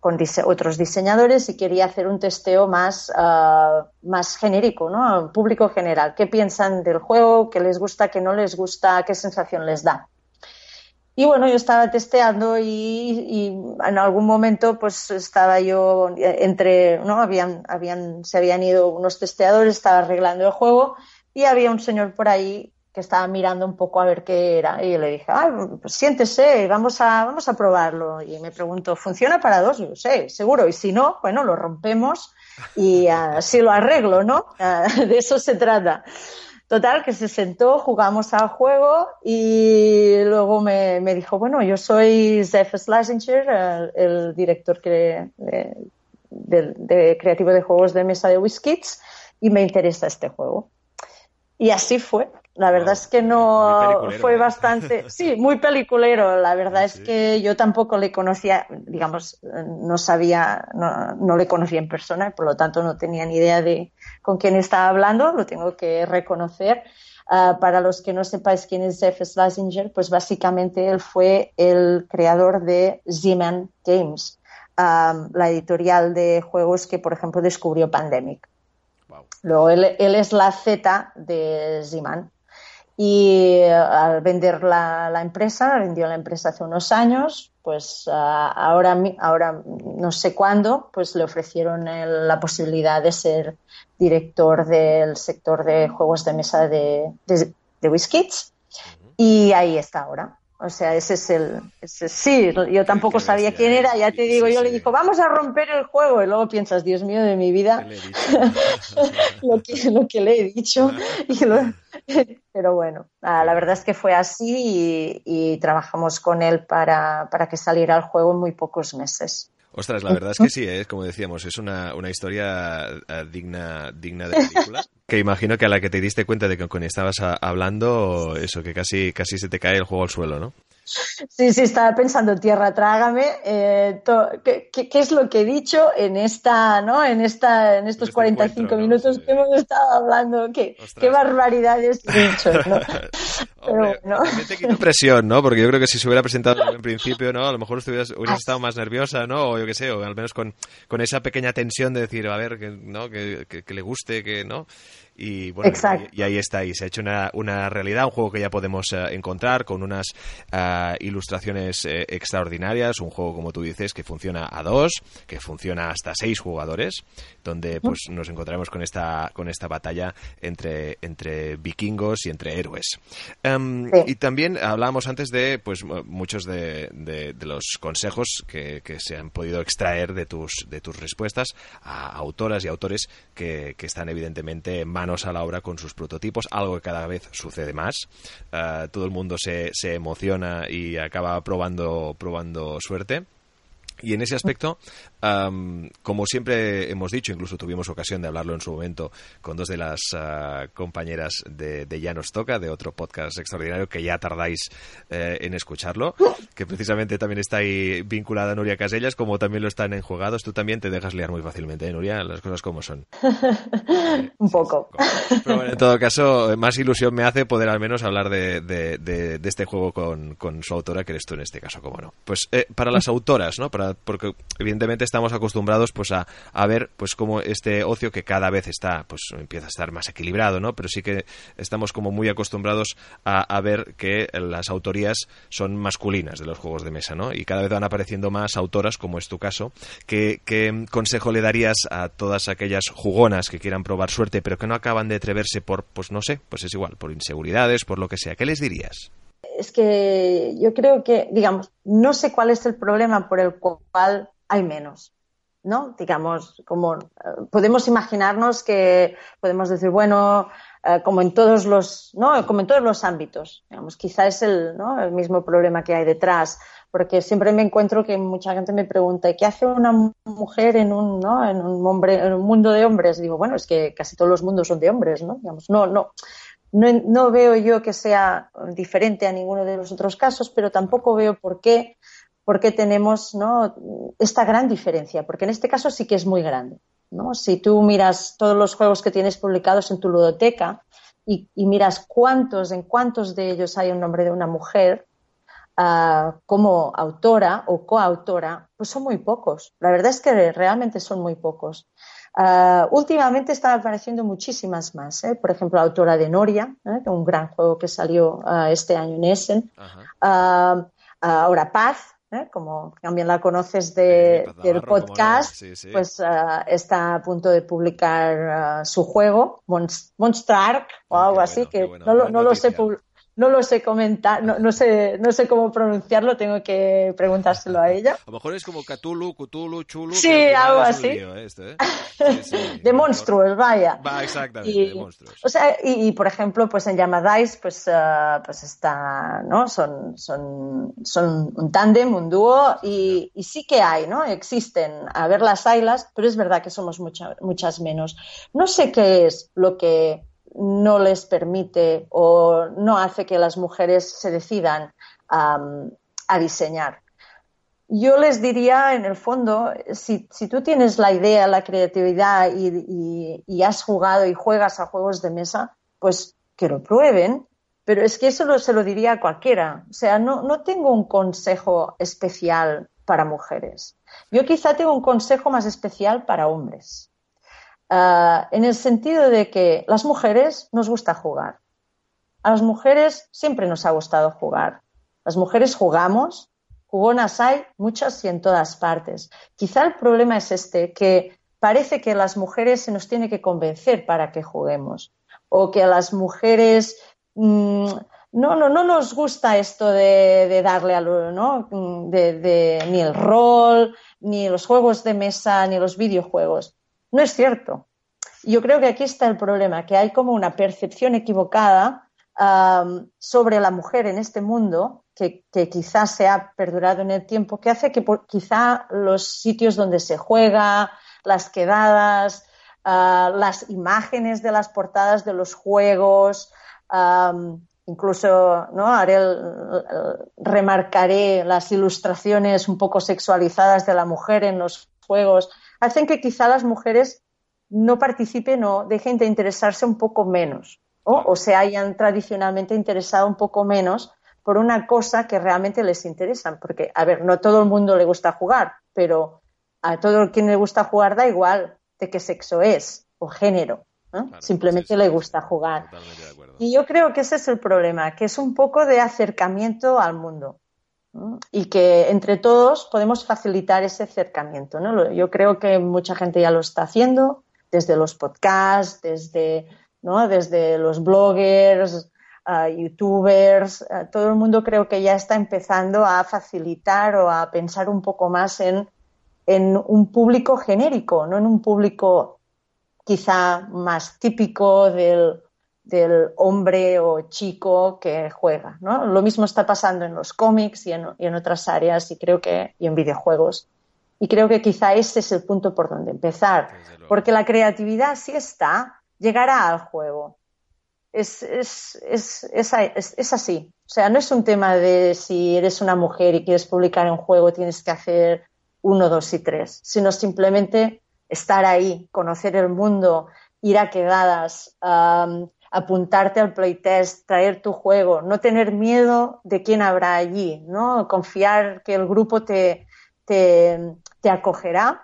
con dise otros diseñadores y quería hacer un testeo más, uh, más genérico, ¿no? Público general. ¿Qué piensan del juego? ¿Qué les gusta? ¿Qué no les gusta? ¿Qué sensación les da? Y bueno, yo estaba testeando y, y, en algún momento pues estaba yo entre, ¿no? Habían, habían, se habían ido unos testeadores, estaba arreglando el juego y había un señor por ahí que estaba mirando un poco a ver qué era y le dije, ah, pues siéntese, vamos a, vamos a probarlo. Y me preguntó, ¿funciona para dos? Y yo, sí, seguro. Y si no, bueno, lo rompemos y así lo arreglo, ¿no? de eso se trata. Total, que se sentó, jugamos al juego y luego me, me dijo, bueno, yo soy Zeph Schlesinger, el, el director que, de, de, de, creativo de juegos de mesa de WizKids y me interesa este juego. Y así fue. La verdad es que no fue bastante, sí, muy peliculero. La verdad es que yo tampoco le conocía, digamos, no sabía, no, no, le conocía en persona, por lo tanto no tenía ni idea de con quién estaba hablando, lo tengo que reconocer. Uh, para los que no sepáis quién es Jeff Schlesinger, pues básicamente él fue el creador de Z-Man Games. um, la editorial de juegos que, por ejemplo, descubrió Pandemic. Luego él, él es la Z de Ziman. Y eh, al vender la, la, empresa, vendió la empresa hace unos años, pues uh, ahora, ahora no sé cuándo, pues le ofrecieron el, la posibilidad de ser director del sector de juegos de mesa de, de, de WizKids. Y ahí está ahora. O sea, ese es el. Ese, sí, yo tampoco sabía quién era, ya te digo. Yo le dijo, vamos a romper el juego. Y luego piensas, Dios mío de mi vida, lo, que, lo que le he dicho. Y lo, pero bueno, la verdad es que fue así y, y trabajamos con él para, para, que saliera el juego en muy pocos meses. Ostras, la verdad es que sí, ¿eh? como decíamos, es una, una historia uh, digna, digna de película. que imagino que a la que te diste cuenta de que con estabas a, hablando, eso, que casi, casi se te cae el juego al suelo, ¿no? Sí, sí, estaba pensando, tierra, trágame, eh, to, ¿qué, es lo que he dicho en esta, ¿no? En esta, en estos este 45 minutos ¿no? que hemos estado hablando? ¿Qué, qué barbaridades he dicho, ¿no? Hombre, Pero, ¿no? te quito presión, ¿no? Porque yo creo que si se hubiera presentado en principio, ¿no? A lo mejor hubieras, hubieras estado más nerviosa, ¿no? O yo qué sé, o al menos con, con esa pequeña tensión de decir, a ver, que, ¿no? Que, que, que le guste, que, ¿no? Y bueno, y, y, ahí está, y se ha hecho una, una, realidad, un juego que ya podemos uh, encontrar con unas uh, ilustraciones uh, extraordinarias, un juego como tú dices que funciona a dos, que funciona hasta seis jugadores, donde pues nos encontraremos con esta con esta batalla entre entre vikingos y entre héroes. Um, sí. Y también hablábamos antes de pues muchos de, de, de los consejos que, que, se han podido extraer de tus de tus respuestas a autoras y autores que, que están evidentemente más a la obra con sus prototipos, algo que cada vez sucede más. Uh, todo el mundo se, se, emociona y acaba probando, probando suerte. Y en ese aspecto, um, como siempre hemos dicho, incluso tuvimos ocasión de hablarlo en su momento con dos de las uh, compañeras de, de, Ya nos toca, de otro podcast extraordinario que ya tardáis eh, en escucharlo, que precisamente también está ahí vinculada Nuria Casellas, como también lo están en Jugados. Tú también te dejas liar muy fácilmente, ¿eh, Nuria? Las cosas como son. Un poco. Pero bueno, en todo caso, más ilusión me hace poder al menos hablar de, de, de, de este juego con, con, su autora, que eres tú en este caso, como no. Pues eh, para las autoras, ¿no? Para porque evidentemente estamos acostumbrados pues a, a, ver pues como este ocio que cada vez está pues empieza a estar más equilibrado no pero sí que estamos como muy acostumbrados a, a ver que las autorías son masculinas de los juegos de mesa no y cada vez van apareciendo más autoras como es tu caso ¿qué, qué consejo le darías a todas aquellas jugonas que quieran probar suerte pero que no acaban de atreverse por pues no sé pues es igual por inseguridades por lo que sea qué les dirías es que yo creo que, digamos, no sé cuál es el problema por el cual hay menos. ¿no? Digamos, como podemos imaginarnos que podemos decir, bueno, eh, como en todos los, ¿no? Como en todos los ámbitos, digamos, quizá es el, ¿no? el mismo problema que hay detrás, porque siempre me encuentro que mucha gente me pregunta, ¿qué hace una mujer en un, ¿no? en un hombre, en un mundo de hombres? Digo, bueno, es que casi todos los mundos son de hombres, ¿no? Digamos, no, no, no, no, veo yo que sea diferente a ninguno de los otros casos, pero tampoco veo por qué, por qué tenemos ¿no? esta gran diferencia, porque en este caso sí que es muy grande. ¿no? Si tú miras todos los juegos que tienes publicados en tu ludoteca y, y miras cuántos, en cuántos de ellos hay un nombre de una mujer, uh, como autora o coautora, pues son muy pocos. La verdad es que realmente son muy pocos. Uh, últimamente están apareciendo muchísimas más. ¿eh? Por ejemplo, la autora de Noria, ¿eh? un gran juego que salió uh, este año en Essen. Ahora Paz, ¿eh? como también la conoces de, sí, del podcast, no. sí, sí. pues está a punto de publicar su juego, Monster Ark o algo bueno, así, que bueno, no, no lo sé no lo sé comentar, no, no, sé, no sé cómo pronunciarlo, tengo que preguntárselo a ella. A lo mejor es como Cthulhu, Cthulhu, Chulu. Sí, algo así. Esto, ¿eh? sí, sí, de monstruos, vaya. Va, exactamente, y, de monstruos. O sea, y, y, por ejemplo, pues en Yamadais, pues, uh, pues está, ¿no? Son, son, son un tándem, un dúo, y, y, sí que hay, ¿no? Existen, a ver las ailas, pero es verdad que somos mucha, muchas menos. No sé qué es lo que no les permite o no hace que las mujeres se decidan a diseñar. Yo les diría, en el fondo, si, tú tienes la idea, la creatividad y, has jugado y juegas a juegos de mesa, pues que lo prueben, pero es que eso se lo diría a cualquiera. O sea, no, no tengo un consejo especial para mujeres. Yo quizá tengo un consejo más especial para hombres, ah, en el sentido de que las mujeres nos gusta jugar. A las mujeres siempre nos ha gustado jugar. Las mujeres jugamos, jugonas hay muchas y en todas partes. Quizá el problema es este, que parece que a las mujeres se nos tiene que convencer para que juguemos o que a las mujeres mm, no, no, no nos gusta esto de, darle a ¿no? De, ni el rol, ni los juegos de mesa, ni los videojuegos. No es cierto. Yo creo que aquí está el problema, que hay como una percepción equivocada sobre la mujer en este mundo que, quizás se ha perdurado en el tiempo, que hace que quizá los sitios donde se juega, las quedadas, ah, las imágenes de las portadas de los juegos, incluso ¿no? Haré remarcaré las ilustraciones un poco sexualizadas de la mujer en los juegos, hacen que quizá las mujeres no participen o dejen de interesarse un poco menos o se hayan tradicionalmente interesado un poco menos por una cosa que realmente les interesa. Porque, a ver, no todo el mundo le gusta jugar, pero a todo quien le gusta jugar da igual de qué sexo es o género. Simplemente le gusta jugar. Y yo creo que ese es el problema, que es un poco de acercamiento al mundo. Y que entre todos podemos facilitar ese acercamiento. ¿no? Yo creo que mucha gente ya lo está haciendo, desde los podcasts, desde, ¿no? desde los bloggers, youtubers, todo el mundo creo que ya está empezando a facilitar o a pensar un poco más en, en un público genérico, no en un público quizá más típico del, del hombre o chico que juega. ¿no? Lo mismo está pasando en los cómics y en, y en, otras áreas y creo que y en videojuegos. Y creo que quizá ese es el punto por donde empezar, porque la creatividad sí está, llegará al juego. Es, es, es, es, así. O sea, no es un tema de si eres una mujer y quieres publicar un juego, tienes que hacer uno, dos y tres, sino simplemente estar ahí, conocer el mundo, ir a quedadas, apuntarte al playtest, traer tu juego, no tener miedo de quién habrá allí, ¿no? Confiar que el grupo te, te, te acogerá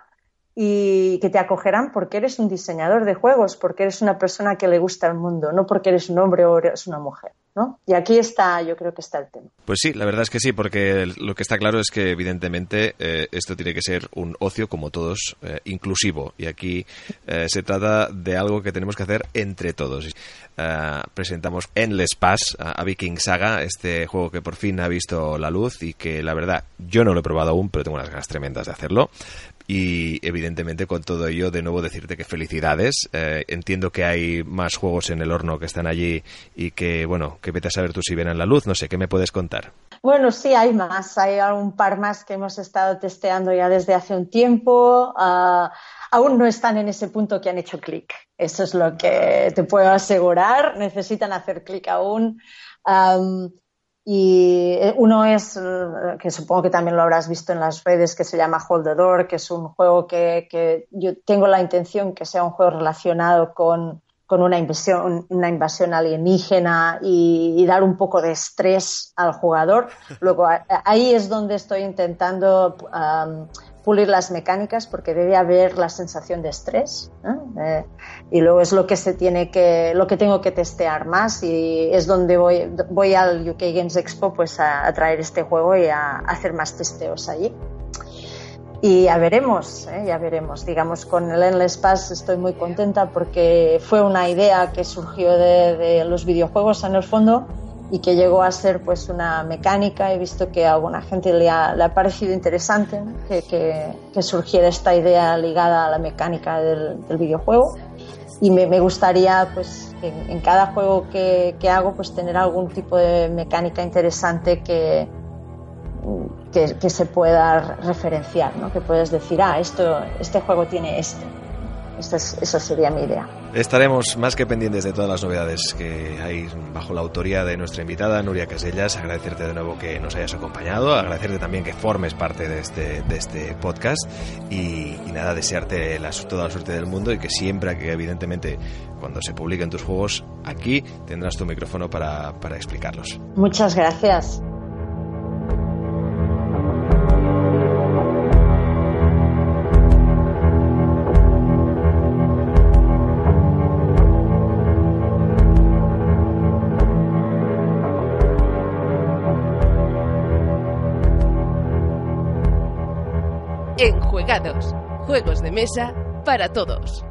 y que te acogerán porque eres un diseñador de juegos, porque eres una persona que le gusta el mundo, no porque eres un hombre o eres una mujer. Y aquí está, yo creo que está el tema. Pues sí, la verdad es que sí, porque lo que está claro es que evidentemente eh, esto tiene que ser un ocio, como todos, eh, inclusivo. Y aquí eh, se trata de algo que tenemos que hacer entre todos. presentamos Endless Pass a Viking Saga, este juego que por fin ha visto la luz y que la verdad yo no lo he probado aún, pero tengo unas ganas tremendas de hacerlo. Y evidentemente con todo ello, de nuevo decirte que felicidades. Eh, entiendo que hay más juegos en el horno que están allí y que, bueno, que vete a saber tú si vienen la luz. No sé, ¿qué me puedes contar? Bueno, sí, hay más. Hay un par más que hemos estado testeando ya desde hace un tiempo. Ah, aún no están en ese punto que han hecho clic. Eso es lo que te puedo asegurar. Necesitan hacer clic aún. Y eh, uno es, eh, que supongo que también lo habrás visto en las redes, que se llama Hold the Door, que es un juego que, que yo tengo la intención que sea un juego relacionado con, con una, invasión, una invasión alienígena y, y, dar un poco de estrés al jugador. Luego, ahí es donde estoy intentando um, pulir las mecánicas porque debe haber la sensación de estrés y luego es lo que se tiene que lo que tengo que testear más y es donde voy voy al UK Games Expo pues a, traer este juego y a, hacer más testeos allí. Y ya veremos ¿eh? ya veremos. Digamos con el Endless Pass estoy muy contenta porque fue una idea que surgió de los videojuegos en el fondo y que llegó a ser pues una mecánica. He visto que a alguna gente le ha, le ha parecido interesante que, que, surgiera esta idea ligada a la mecánica del, del videojuego y me, me, gustaría pues en, cada juego que, que, hago pues tener algún tipo de mecánica interesante que, que, que se pueda referenciar, ¿no? que puedes decir, ah, esto, este juego tiene esto. Esa, esa sería mi idea. Estaremos más que pendientes de todas las novedades que hay bajo la autoría de nuestra invitada Nuria Casellas. Agradecerte de nuevo que nos hayas acompañado, agradecerte también que formes parte de este, de este podcast y, y nada, desearte la, toda la suerte del mundo y que siempre, que evidentemente cuando se publiquen tus juegos, aquí tendrás tu micrófono para, para explicarlos. Muchas gracias. Mesa para todos.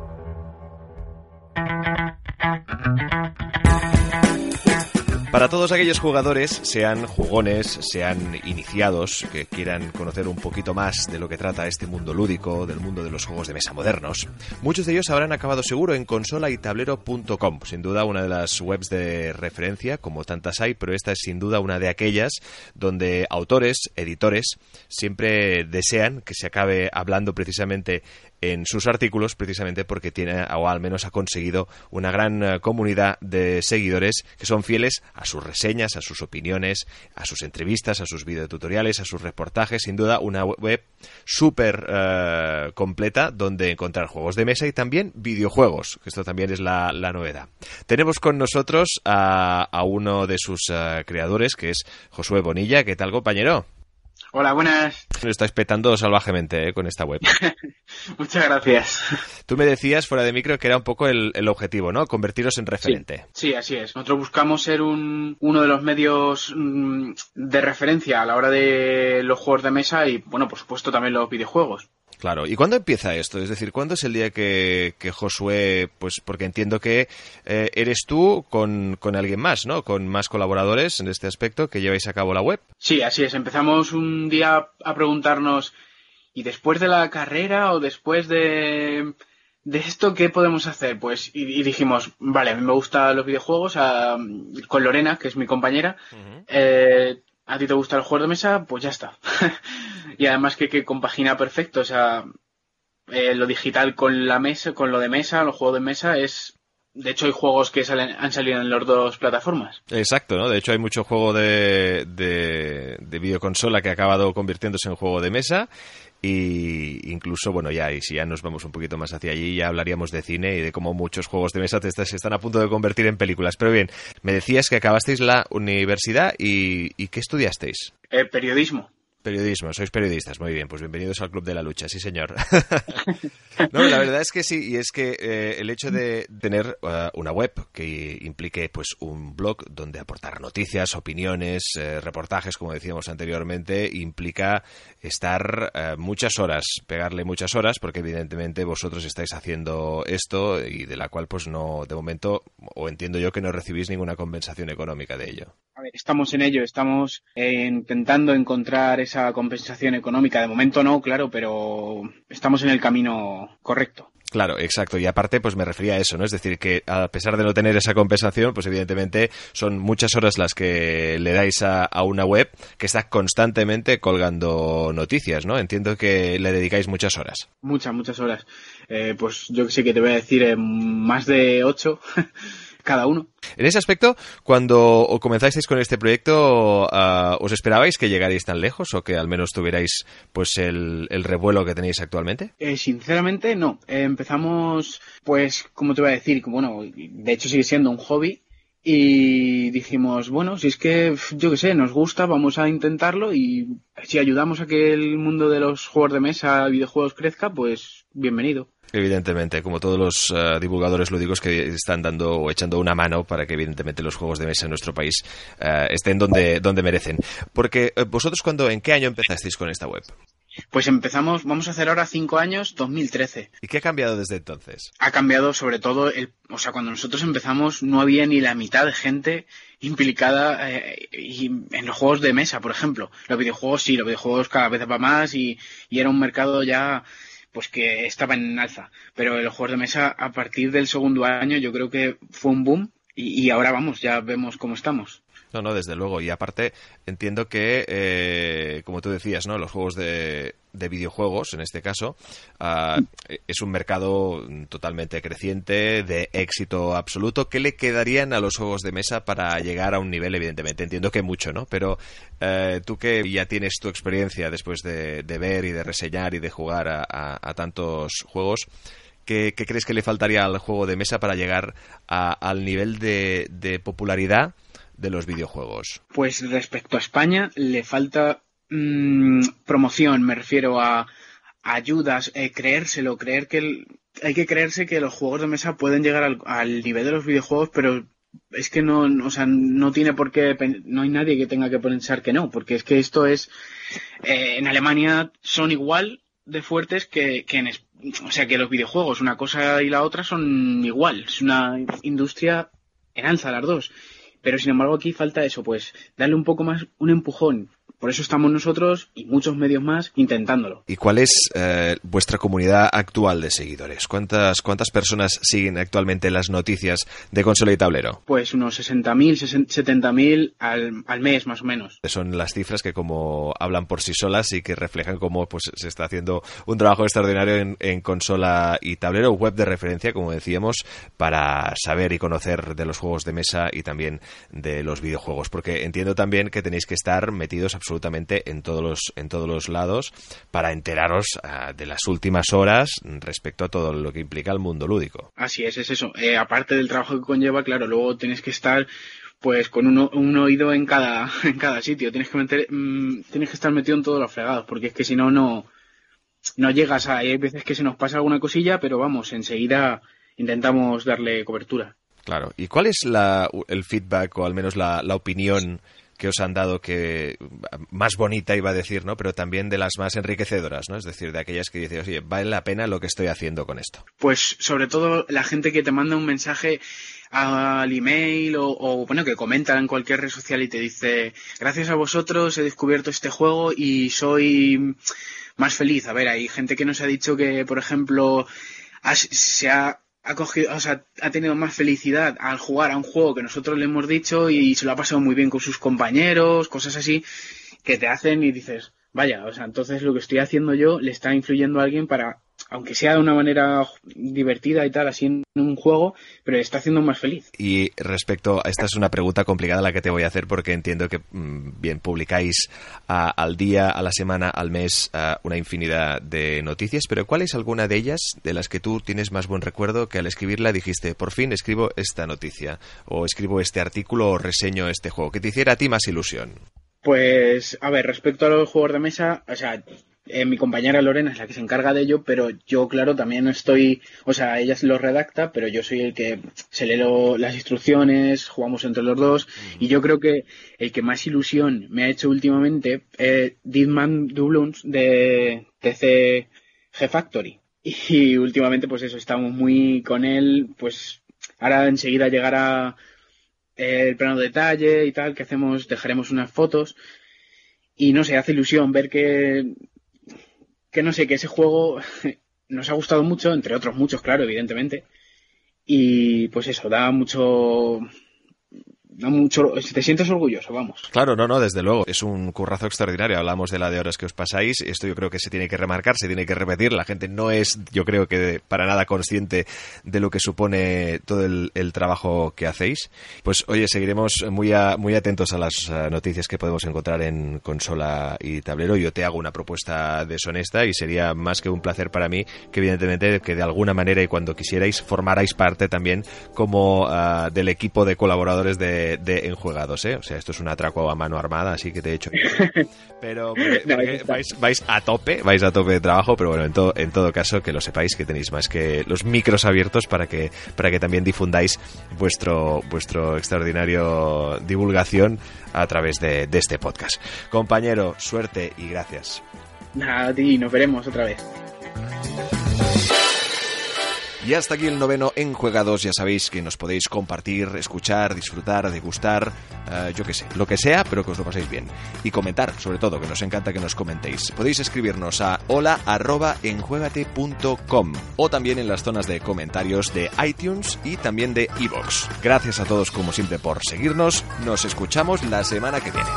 Para todos aquellos jugadores, sean jugones, sean iniciados, que quieran conocer un poquito más de lo que trata este mundo lúdico, del mundo de los juegos de mesa modernos, muchos de ellos habrán acabado seguro en consolaytablero.com, sin duda una de las webs de referencia, como tantas hay, pero esta es sin duda una de aquellas donde autores, editores, siempre desean que se acabe hablando precisamente en sus artículos precisamente porque tiene o al menos ha conseguido una gran eh, comunidad de seguidores que son fieles a sus reseñas, a sus opiniones, a sus entrevistas, a sus videotutoriales, a sus reportajes, sin duda una web súper eh, completa donde encontrar juegos de mesa y también videojuegos, que esto también es la, novedad. Tenemos con nosotros a, uno de sus eh, creadores que es Josué Bonilla, ¿qué tal compañero? Hola, buenas. Lo estáis petando salvajemente eh, con esta web. Muchas gracias. Tú me decías fuera de micro que era un poco el, objetivo, ¿no? Convertiros en referente. Sí, así es. Nosotros buscamos ser un, uno de los medios mm, de referencia a la hora de los juegos de mesa y, bueno, por supuesto también los videojuegos. Claro. ¿Y cuándo empieza esto? Es decir, ¿cuándo es el día que, Josué, pues porque entiendo que eh, eres tú con, alguien más, ¿no? Con más colaboradores en este aspecto que lleváis a cabo la web. Sí, así es. Empezamos un día a preguntarnos, ¿y después de la carrera o después de, de esto qué podemos hacer? Pues, y, dijimos, vale, a mí me gustan los videojuegos, con Lorena, que es mi compañera, a ti te gusta el juego de mesa, pues ya está. y además que, que, compagina perfecto, o sea, eh, lo digital con la mesa, con lo de mesa, los juegos de mesa es de hecho, hay juegos que salen, han salido en las dos plataformas. Exacto, ¿no? De hecho, hay mucho juego de, de, de videoconsola que ha acabado convirtiéndose en juego de mesa y incluso, bueno, ya, y si ya nos vamos un poquito más hacia allí, ya hablaríamos de cine y de cómo muchos juegos de mesa se están a punto de convertir en películas. Pero bien, me decías que acabasteis la universidad y, y ¿qué estudiasteis? Eh, periodismo. Periodismo, sois periodistas, muy bien, pues bienvenidos al Club de la Lucha, sí señor. no, la verdad es que sí, y es que eh, el hecho de tener uh, una web que implique pues un blog donde aportar noticias, opiniones, eh, reportajes, como decíamos anteriormente, implica estar muchas horas, pegarle muchas horas, porque evidentemente vosotros estáis haciendo esto y de la cual pues no, de momento, o entiendo yo que no recibís ninguna compensación económica de ello. Estamos en ello, estamos eh, intentando encontrar esa compensación económica. De momento no, claro, pero estamos en el camino correcto. Claro, exacto. Y aparte, pues me refería a eso, ¿no? Es decir, que a pesar de no tener esa compensación, pues evidentemente son muchas horas las que le dais a, una web que está constantemente colgando noticias, ¿no? Entiendo que le dedicáis muchas horas. Muchas, muchas horas. Eh, pues yo sé que te voy a decir eh, más de ocho. cada uno. En ese aspecto, cuando comenzasteis con este proyecto, uh, ¿os esperabais que llegarais tan lejos o que al menos tuvierais pues el, revuelo que tenéis actualmente? Eh, sinceramente, no. Eh, empezamos, pues, como te voy a decir, bueno, de hecho sigue siendo un hobby y dijimos, bueno, si es que, yo qué sé, nos gusta, vamos a intentarlo y si ayudamos a que el mundo de los juegos de mesa, videojuegos crezca, pues bienvenido. Evidentemente, como todos los uh, divulgadores lúdicos que están dando o echando una mano para que evidentemente los juegos de mesa en nuestro país uh, estén donde, donde merecen. Porque uh, vosotros cuando, ¿en qué año empezasteis con esta web? Pues empezamos, vamos a hacer ahora cinco años, 2013. ¿Y qué ha cambiado desde entonces? Ha cambiado sobre todo, el, o sea, cuando nosotros empezamos no había ni la mitad de gente implicada eh, en los juegos de mesa, por ejemplo. Los videojuegos sí, los videojuegos cada vez va más y, y era un mercado ya pues que estaba en alza. Pero el juegos de mesa a partir del segundo año yo creo que fue un boom y, y ahora vamos, ya vemos cómo estamos. No, no, desde luego. Y aparte, entiendo que, eh, como tú decías, ¿no? Los juegos de, de videojuegos, en este caso, uh, es un mercado totalmente creciente, de éxito absoluto. ¿Qué le quedarían a los juegos de mesa para llegar a un nivel, evidentemente? Entiendo que mucho, ¿no? Pero uh, tú que ya tienes tu experiencia después de, ver y de reseñar y de jugar a, tantos juegos, ¿qué, ¿qué, crees que le faltaría al juego de mesa para llegar a, al nivel de popularidad? de los videojuegos? Pues respecto a España le falta mmm, promoción, me refiero a ayudas, eh, creérselo, creer que hay que creerse que los juegos de mesa pueden llegar al, nivel de los videojuegos, pero es que no, o sea, no tiene por qué, no hay nadie que tenga que pensar que no, porque es que esto es, eh, en Alemania son igual de fuertes que, que en, o sea, que los videojuegos, una cosa y la otra son igual. Es una industria en alza las dos. Pero sin embargo aquí falta eso, pues darle un poco más, un empujón. Por eso estamos nosotros y muchos medios más intentándolo. ¿Y cuál es eh, vuestra comunidad actual de seguidores? ¿Cuántas, ¿Cuántas personas siguen actualmente las noticias de consola y tablero? Pues unos 60.000, 70.000 al, al mes más o menos. Son las cifras que como hablan por sí solas y que reflejan cómo pues, se está haciendo un trabajo extraordinario en, en consola y tablero, web de referencia, como decíamos, para saber y conocer de los juegos de mesa y también de los videojuegos. Porque entiendo también que tenéis que estar metidos absolutamente en todos los, en todos los lados para enteraros ah, de las últimas horas respecto a todo lo que implica el mundo lúdico. Así es, es eso. Eh, aparte del trabajo que conlleva, claro, luego tienes que estar pues con un, oído en cada, en cada sitio. Tienes que meter, mm, tienes que estar metido en todos los fregados, porque es que si no, no, no llegas a, hay veces que se nos pasa alguna cosilla, pero vamos, enseguida intentamos darle cobertura. Claro. ¿Y cuál es la, el feedback o al menos la, la opinión que os han dado que más bonita iba a decir, ¿no? Pero también de las más enriquecedoras, ¿no? Es decir, de aquellas que dices, oye, vale la pena lo que estoy haciendo con esto. Pues sobre todo la gente que te manda un mensaje al email o, bueno que comenta en cualquier red social y te dice gracias a vosotros he descubierto este juego y soy más feliz. A ver, hay gente que nos ha dicho que por ejemplo se ha ha cogido, o sea, ha tenido más felicidad al jugar a un juego que nosotros le hemos dicho y se lo ha pasado muy bien con sus compañeros, cosas así que te hacen y dices, vaya, o sea, entonces lo que estoy haciendo yo le está influyendo a alguien para, aunque sea de una manera divertida y tal, así en un juego, pero le está haciendo más feliz. Y respecto a esta es una pregunta complicada la que te voy a hacer porque entiendo que mm, bien publicáis ah, al día, a la semana, al mes ah, una infinidad de noticias, pero ¿cuál es alguna de ellas de las que tú tienes más buen recuerdo que al escribirla dijiste, por fin escribo esta noticia o escribo este artículo o reseño este juego, que te hiciera a ti más ilusión? Pues, a ver, respecto a los juegos de mesa, o sea, eh, mi compañera Lorena es la que se encarga de ello, pero yo, claro, también estoy, o sea, ella lo redacta, pero yo soy el que se lee las instrucciones, jugamos entre los dos, y yo creo que el que más ilusión me ha hecho últimamente es Deadman Doubloons de TC G Factory. Y últimamente, pues eso, estamos muy con él, pues ahora enseguida llegará el plano de detalle y tal, que hacemos, dejaremos unas fotos. Y no sé, hace ilusión ver que, que no sé, que ese juego nos ha gustado mucho, entre otros muchos, claro, evidentemente. Y pues eso, da mucho, da mucho, te sientes orgulloso, vamos. Claro, no, no, desde luego. Es un currazo extraordinario. Hablamos de la de horas que os pasáis. Esto yo creo que se tiene que remarcar, se tiene que repetir. La gente no es, yo creo que para nada consciente de lo que supone todo el, trabajo que hacéis. Pues oye, seguiremos muy, a- muy atentos a las eh, noticias que podemos encontrar en consola y tablero. Yo te hago una propuesta deshonesta y sería más que un placer para mí que evidentemente que de alguna manera y cuando quisierais formarais parte también como ah, del equipo de colaboradores de, de Enjuegados, ¿eh? O sea, esto es un atraco a mano armada, así que te he hecho. Pero porque- No, porque ahí está. vais, vais a tope, vais a tope de trabajo, pero bueno, en, todo en todo caso que lo sepáis que tenéis más que los micros abiertos para que para que también difundáis vuestro vuestro extraordinario divulgación a través de, de este podcast. Compañero, suerte y gracias. Nada, a ti, nos veremos otra vez. Y hasta aquí el noveno Enjuegados. Ya sabéis que nos podéis compartir, escuchar, disfrutar, degustar, eh, yo qué sé, lo que sea, pero que os lo paséis bien. Y comentar, sobre todo, que nos encanta que nos comentéis. Podéis escribirnos a hola.enjuegate.com o también en las zonas de comentarios de iTunes y también de iVoox. Gracias a todos, como siempre, por seguirnos. Nos escuchamos la semana que viene.